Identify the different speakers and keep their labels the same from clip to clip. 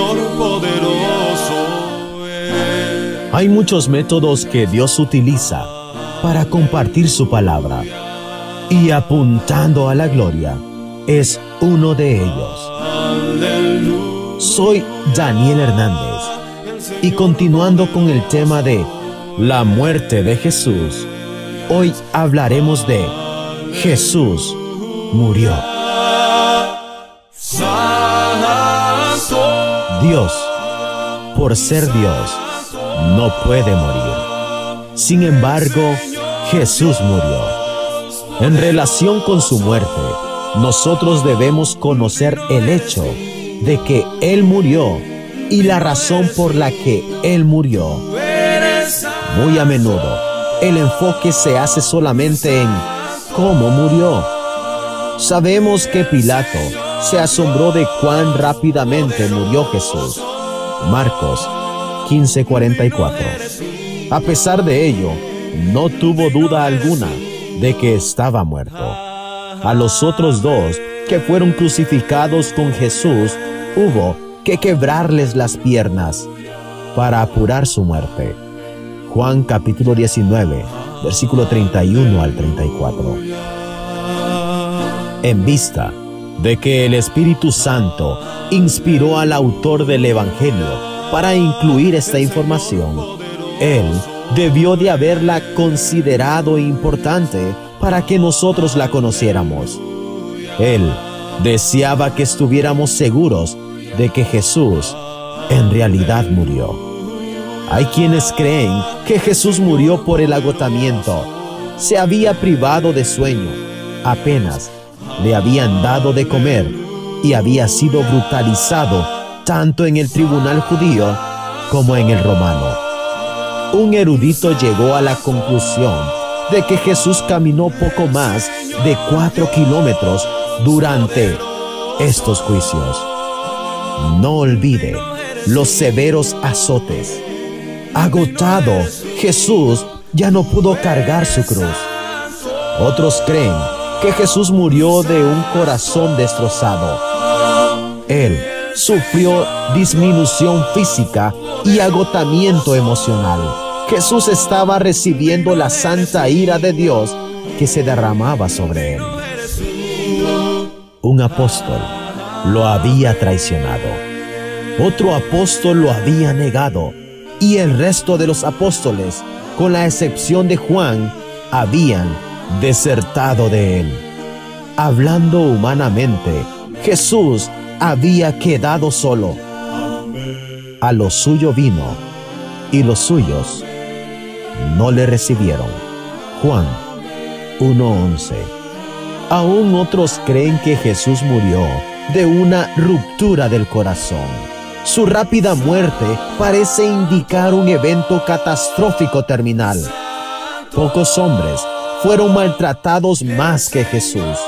Speaker 1: Señor poderoso es.
Speaker 2: Hay muchos métodos que Dios utiliza para compartir su palabra y apuntando a la gloria es uno de ellos. Soy Daniel Hernández y continuando con el tema de la muerte de Jesús, hoy hablaremos de Jesús murió. Dios, por ser Dios, no puede morir. Sin embargo, Jesús murió. En relación con su muerte, nosotros debemos conocer el hecho de que Él murió y la razón por la que Él murió. Muy a menudo, el enfoque se hace solamente en cómo murió. Sabemos que Pilato se asombró de cuán rápidamente murió Jesús. Marcos 15:44. A pesar de ello, no tuvo duda alguna de que estaba muerto. A los otros dos que fueron crucificados con Jesús, hubo que quebrarles las piernas para apurar su muerte. Juan capítulo 19, versículo 31 al 34. En vista de que el Espíritu Santo inspiró al autor del Evangelio para incluir esta información, él debió de haberla considerado importante para que nosotros la conociéramos. Él deseaba que estuviéramos seguros de que Jesús en realidad murió. Hay quienes creen que Jesús murió por el agotamiento. Se había privado de sueño. Apenas le habían dado de comer y había sido brutalizado tanto en el tribunal judío como en el romano. Un erudito llegó a la conclusión de que Jesús caminó poco más de cuatro kilómetros durante estos juicios. No olvide los severos azotes. Agotado, Jesús ya no pudo cargar su cruz. Otros creen que Jesús murió de un corazón destrozado. Él sufrió disminución física y agotamiento emocional. Jesús estaba recibiendo la santa ira de Dios que se derramaba sobre él. Un apóstol lo había traicionado. Otro apóstol lo había negado. Y el resto de los apóstoles, con la excepción de Juan, habían desertado de él. Hablando humanamente, Jesús había quedado solo. A lo suyo vino y los suyos no le recibieron. Juan 1.11 Aún otros creen que Jesús murió de una ruptura del corazón. Su rápida muerte parece indicar un evento catastrófico terminal. Pocos hombres fueron maltratados más que Jesús.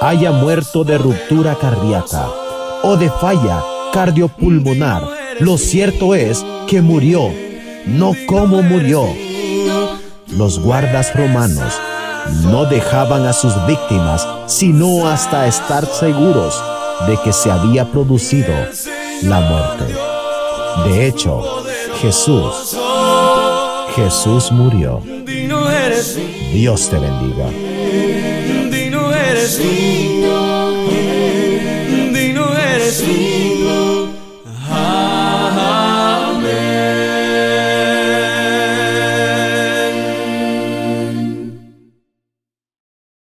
Speaker 2: Haya muerto de ruptura cardíaca o de falla cardiopulmonar, lo cierto es que murió, no como murió. Los guardas romanos no dejaban a sus víctimas sino hasta estar seguros de que se había producido la muerte. De hecho, Jesús, Jesús murió. Dios te bendiga.
Speaker 1: Dino eres tú, Dino eres tú.